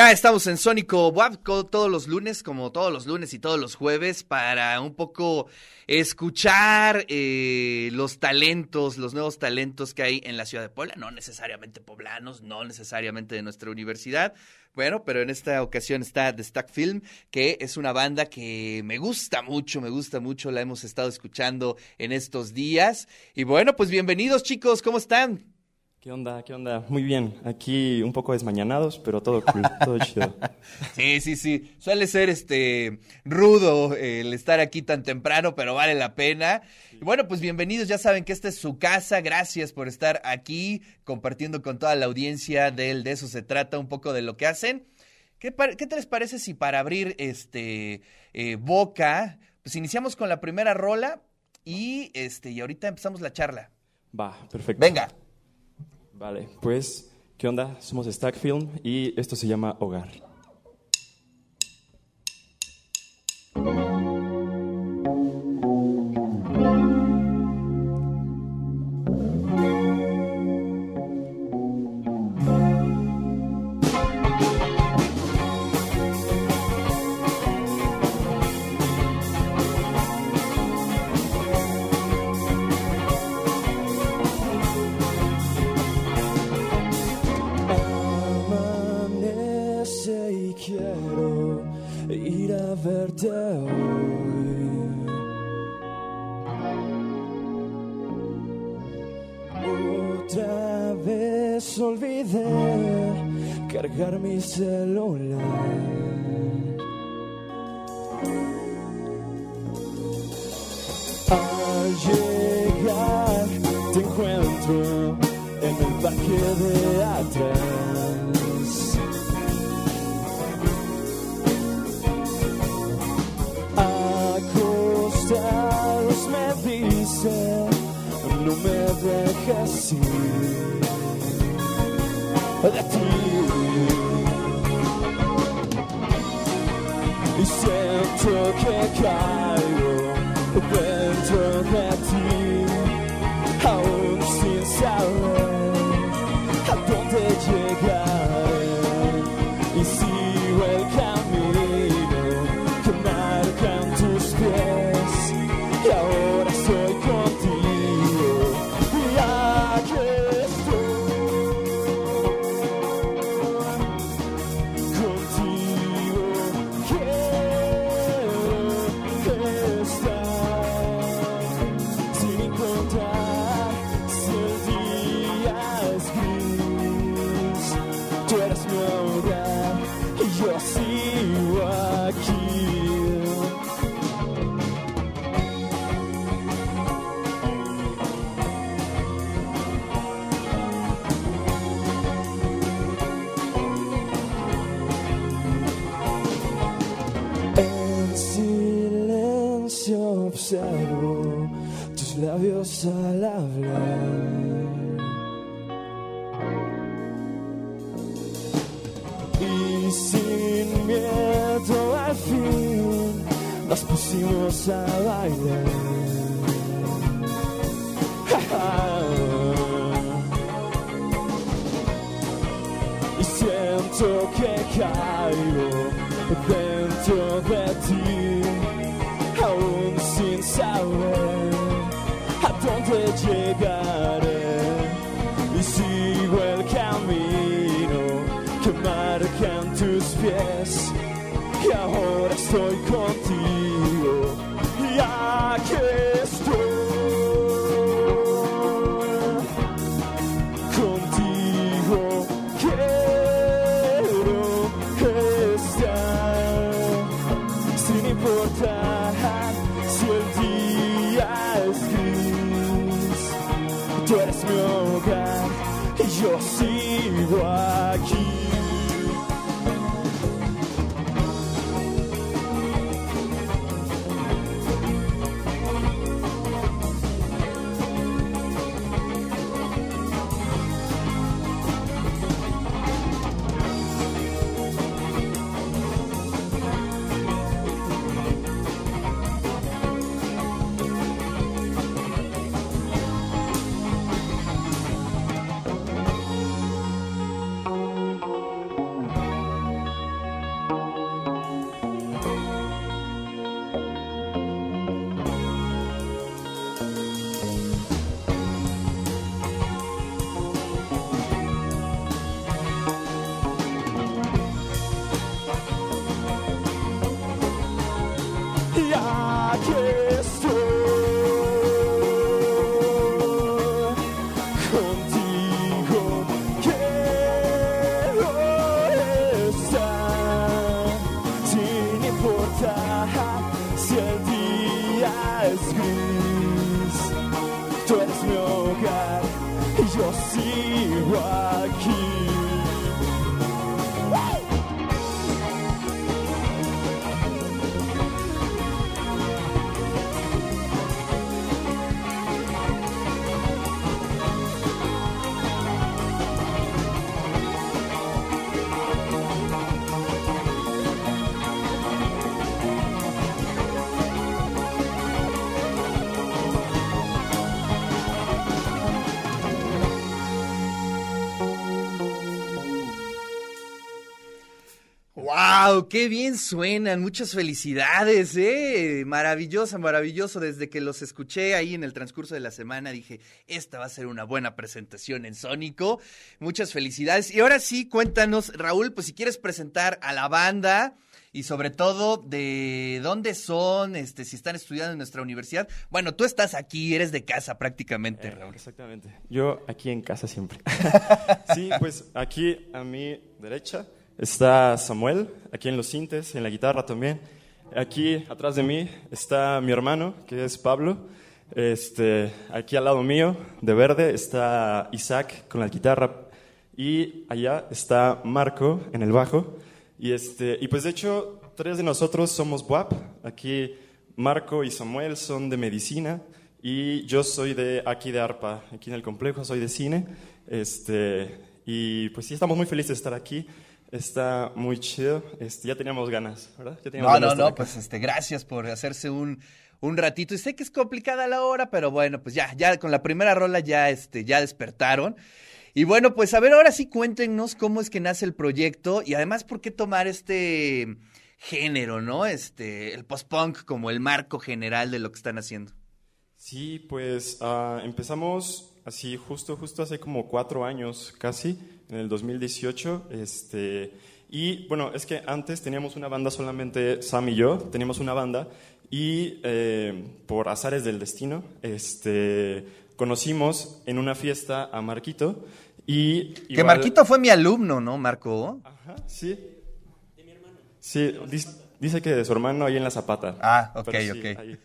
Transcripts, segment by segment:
Ya estamos en Sónico WAP todos los lunes, como todos los lunes y todos los jueves, para un poco escuchar eh, los talentos, los nuevos talentos que hay en la ciudad de Puebla, no necesariamente poblanos, no necesariamente de nuestra universidad. Bueno, pero en esta ocasión está The Stack Film, que es una banda que me gusta mucho, me gusta mucho, la hemos estado escuchando en estos días. Y bueno, pues bienvenidos chicos, ¿cómo están? ¿Qué onda? ¿Qué onda? Muy bien. Aquí un poco desmañanados, pero todo cool, todo chido. Sí, sí, sí. Suele ser este rudo el estar aquí tan temprano, pero vale la pena. Y bueno, pues bienvenidos. Ya saben que esta es su casa. Gracias por estar aquí compartiendo con toda la audiencia del de eso se trata un poco de lo que hacen. ¿Qué, qué te les parece si para abrir este eh, boca, pues iniciamos con la primera rola y este y ahorita empezamos la charla. Va, perfecto. Venga. Vale, pues, ¿qué onda? Somos Stack Film y esto se llama Hogar. Mi celular. Al llegar te encuentro en el parque de atrás. Me dejes ir. De ti y siento que caigo dentro de ti, aún sin saber Y sin miedo al fin nos pusimos a bailar. y siento que caigo dentro de ti, aún sin saber a dónde llegaré ahora estoy aquí ¡Wow! ¡Qué bien suenan! Muchas felicidades, ¿eh? Maravilloso, maravilloso. Desde que los escuché ahí en el transcurso de la semana dije, esta va a ser una buena presentación en Sónico. Muchas felicidades. Y ahora sí, cuéntanos, Raúl, pues si quieres presentar a la banda y sobre todo de dónde son, este, si están estudiando en nuestra universidad. Bueno, tú estás aquí, eres de casa prácticamente, Eh, Raúl. Exactamente. Yo aquí en casa siempre. sí, pues aquí a mi derecha está Samuel, aquí en los sintes, en la guitarra también. Aquí atrás de mí está mi hermano, que es Pablo. Este, aquí al lado mío, de verde, está Isaac con la guitarra. Y allá está Marco en el bajo. Y, este, y pues de hecho, tres de nosotros somos WAP. Aquí Marco y Samuel son de medicina. Y yo soy de aquí de ARPA, aquí en el complejo, soy de cine. Este, y pues sí, estamos muy felices de estar aquí. Está muy chido. Este, ya teníamos ganas, ¿verdad? Ya teníamos No, ganas no, no, acá. pues este, gracias por hacerse un, un ratito. Y sé que es complicada la hora, pero bueno, pues ya, ya con la primera rola ya, este, ya despertaron. Y bueno, pues a ver, ahora sí cuéntenos cómo es que nace el proyecto y además por qué tomar este género, ¿no? Este, el post-punk como el marco general de lo que están haciendo. Sí, pues ah, empezamos así justo, justo hace como cuatro años casi, en el 2018. Este, y bueno, es que antes teníamos una banda solamente Sam y yo, teníamos una banda y eh, por azares del destino, este, conocimos en una fiesta a Marquito y... Que Marquito fue mi alumno, ¿no, Marco? Ajá, sí. Sí, dis- dice que de su hermano ahí en la Zapata. Ah, ok, sí, ok. ahí.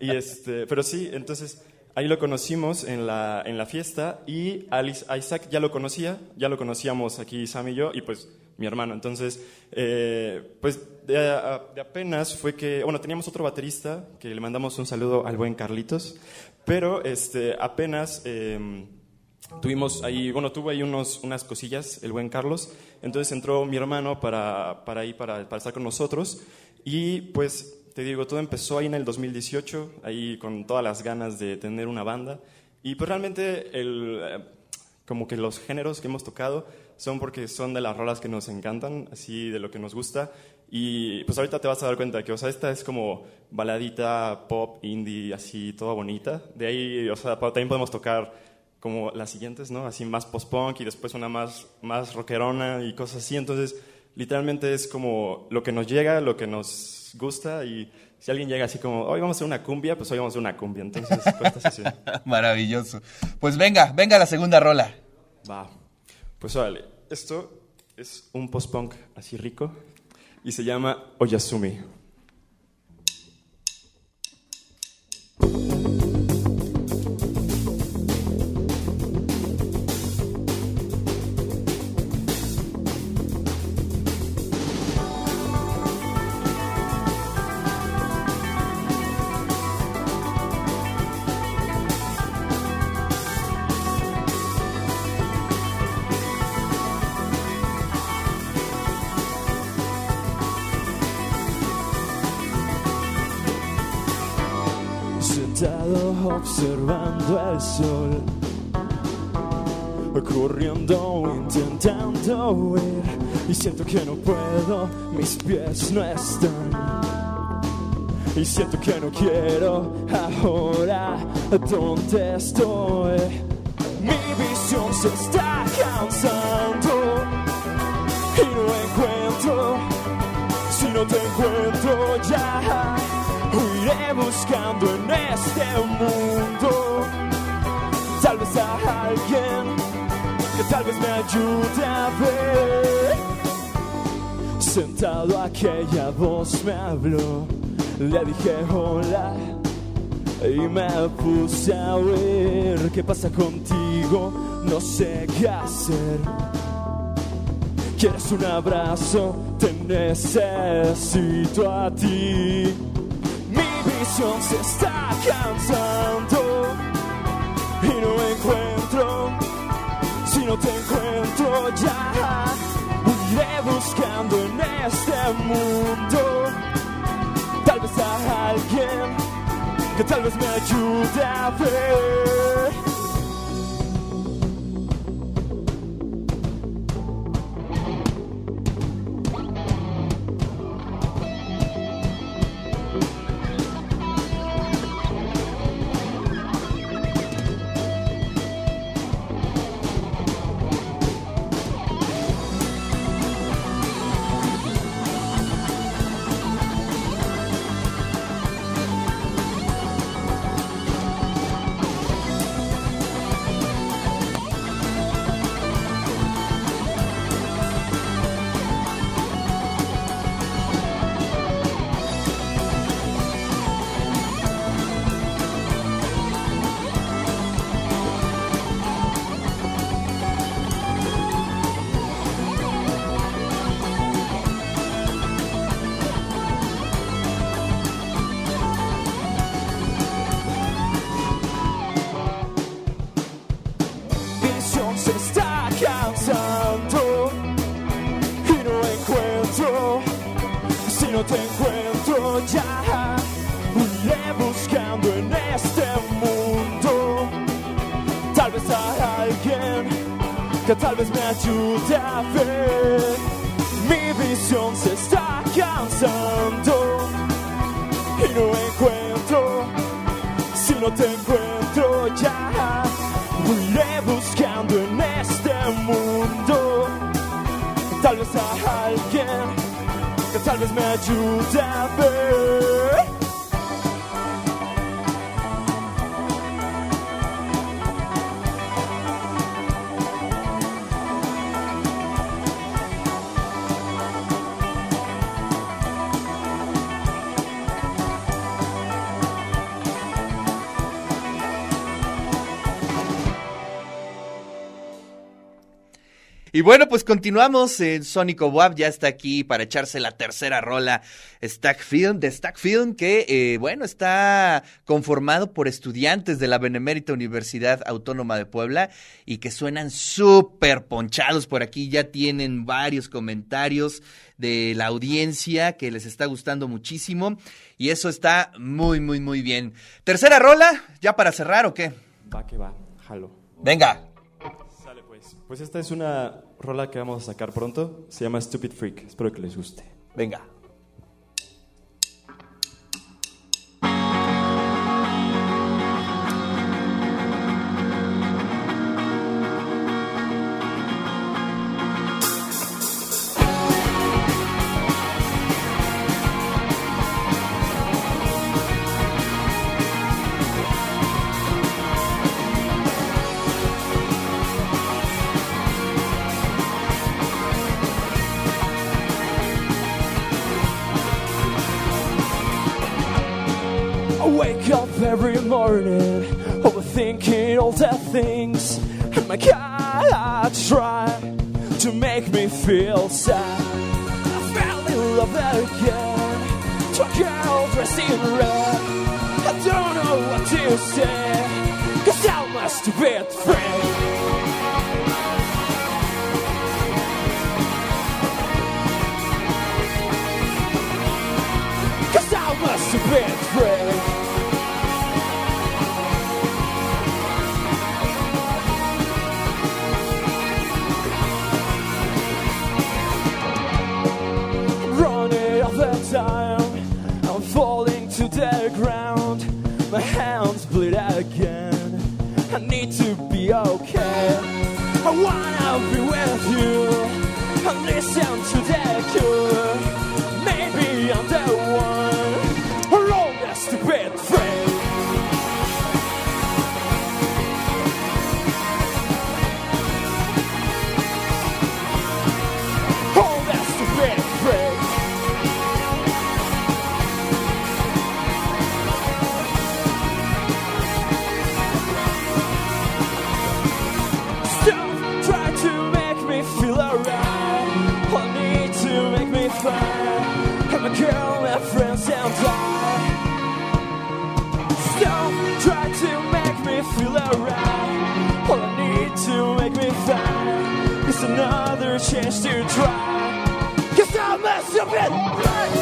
Y este, pero sí, entonces ahí lo conocimos en la, en la fiesta y a Lis- a Isaac ya lo conocía, ya lo conocíamos aquí Sam y yo y pues mi hermano. Entonces, eh, pues de, de apenas fue que, bueno, teníamos otro baterista que le mandamos un saludo al buen Carlitos, pero este, apenas... em, Tuvimos ahí, bueno, tuvo ahí unos, unas cosillas, el buen Carlos. Entonces entró mi hermano para, para ahí, para, para estar con nosotros. Y pues, te digo, todo empezó ahí en el 2018, ahí con todas las ganas de tener una banda. Y pues realmente, el, eh, como que los géneros que hemos tocado son porque son de las rolas que nos encantan, así de lo que nos gusta. Y pues ahorita te vas a dar cuenta que, o sea, esta es como baladita, pop, indie, así, toda bonita. De ahí, o sea, también podemos tocar como las siguientes, ¿no? Así más post-punk y después una más, más rockerona y cosas así. Entonces, literalmente es como lo que nos llega, lo que nos gusta y si alguien llega así como, hoy vamos a hacer una cumbia, pues hoy vamos a hacer una cumbia. Entonces, cosas así. Maravilloso. Pues venga, venga la segunda rola. Va. Pues órale, esto es un post-punk así rico y se llama Oyasumi. Sentado observando el sol, corriendo, intentando huir, y siento que no puedo, mis pies no están. Y siento que no quiero ahora dónde estoy. Mi visión se está cansando y no encuentro, si no te encuentro ya, Iré buscando en este mundo tal vez a alguien que tal vez me ayude a ver. Sentado aquella voz me habló, le dije hola y me puse a oír qué pasa contigo, no sé qué hacer. ¿Quieres un abrazo? Te necesito a ti. Visión se está cansando y no encuentro, si no te encuentro ya, iré buscando en este mundo, tal vez a alguien que tal vez me ayude a ver. Que tal vez me ayude a ver. Mi visión se está cansando y no encuentro, si no te encuentro ya, iré buscando en este mundo, tal vez a alguien que tal vez me ayude a ver. Y bueno, pues continuamos. en Sónico Wab ya está aquí para echarse la tercera rola Stack Film, de Stack Film, que, eh, bueno, está conformado por estudiantes de la Benemérita Universidad Autónoma de Puebla y que suenan súper ponchados por aquí. Ya tienen varios comentarios de la audiencia que les está gustando muchísimo y eso está muy, muy, muy bien. Tercera rola, ya para cerrar o qué? Va que va, jalo. Venga. Pues esta es una rola que vamos a sacar pronto. Se llama Stupid Freak. Espero que les guste. Venga. Try to make me feel sad. I fell in love again to a dressed in red. I don't know what to say, cause I'm a stupid friend. Cause I'm a stupid friend. Time. I'm falling to the ground. My hands bleed again. I need to be okay. I wanna be with you and listen to the cure. Chance to try. Cause I'm a stupid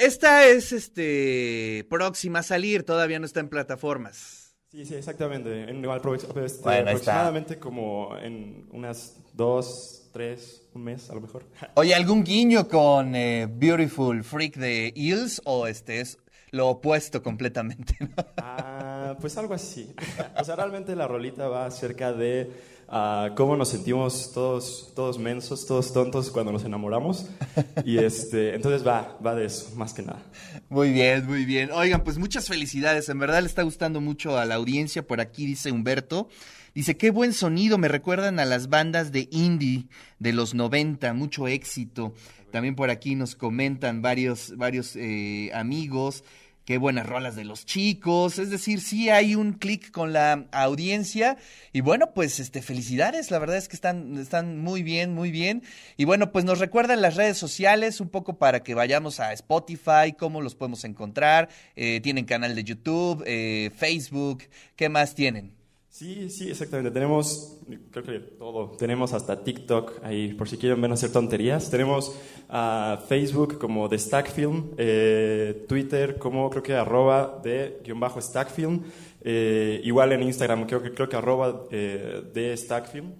Esta es este próxima a salir, todavía no está en plataformas. Sí, sí, exactamente. En, aprove- este, Bueno, ahí está. aproximadamente como en unas dos, tres, un mes a lo mejor. Oye, ¿algún guiño con eh, Beautiful Freak de Eels o este es lo opuesto completamente? ¿no? Ah, pues algo así. O sea, realmente la rolita va acerca de ah, cómo nos sentimos todos, todos mensos, todos tontos cuando nos enamoramos. Y este, entonces va, va de eso, más que nada. Muy bien, muy bien. Oigan, pues muchas felicidades. En verdad le está gustando mucho a la audiencia. Por aquí dice Humberto. Dice, qué buen sonido, me recuerdan a las bandas de indie de los 90, mucho éxito. También por aquí nos comentan varios, varios eh, amigos, qué buenas rolas de los chicos. Es decir, sí hay un clic con la audiencia. Y bueno, pues este, felicidades, la verdad es que están, están muy bien, muy bien. Y bueno, pues nos recuerdan las redes sociales un poco para que vayamos a Spotify, cómo los podemos encontrar. Eh, tienen canal de YouTube, eh, Facebook, ¿qué más tienen? Sí, sí, exactamente. Tenemos, creo que todo. Tenemos hasta TikTok ahí, por si quieren ver hacer tonterías. Tenemos ah, Facebook como The Stack Film, eh, Twitter como creo que arroba de guion bajo Stack Film. eh, igual en Instagram creo que, creo que arroba eh, de Stack Film.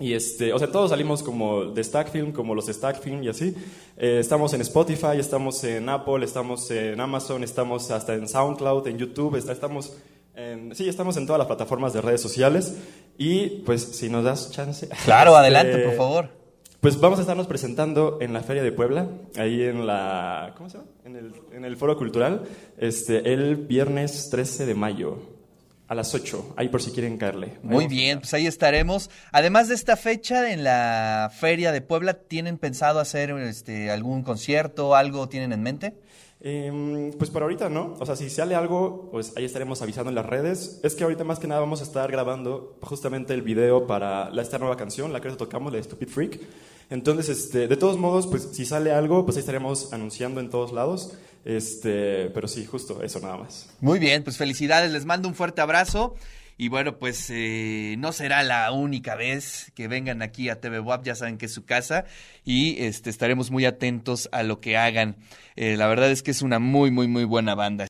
Y este, o sea, todos salimos como de Stack Film, como los Stack Film y así. Eh, estamos en Spotify, estamos en Apple, estamos en Amazon, estamos hasta en SoundCloud, en YouTube, está- estamos en, sí, estamos en todas las plataformas de redes sociales. Y pues, si nos das chance. Claro, este, adelante, por favor. Pues vamos a estarnos presentando en la Feria de Puebla, ahí en la. ¿Cómo se llama? En el, en el Foro Cultural, este, el viernes 13 de mayo, a las 8, ahí por si quieren caerle. Muy bien, pues ahí estaremos. Además de esta fecha en la Feria de Puebla, ¿tienen pensado hacer este, algún concierto, algo tienen en mente? Em, pues por ahorita no, o sea, si sale algo, pues ahí estaremos avisando en las redes. Es que ahorita más que nada vamos a estar grabando justamente el video para esta nueva canción, la que tocamos, la de Stupid Freak. Entonces, este, de todos modos, pues si sale algo, pues ahí estaremos anunciando en todos lados. Este, pero sí, justo eso nada más. Muy bien, pues felicidades, les mando un fuerte abrazo. Y bueno, pues eh, no será la única vez que vengan aquí a TV WAP, ya saben que es su casa y este, estaremos muy atentos a lo que hagan. Eh, la verdad es que es una muy, muy, muy buena banda.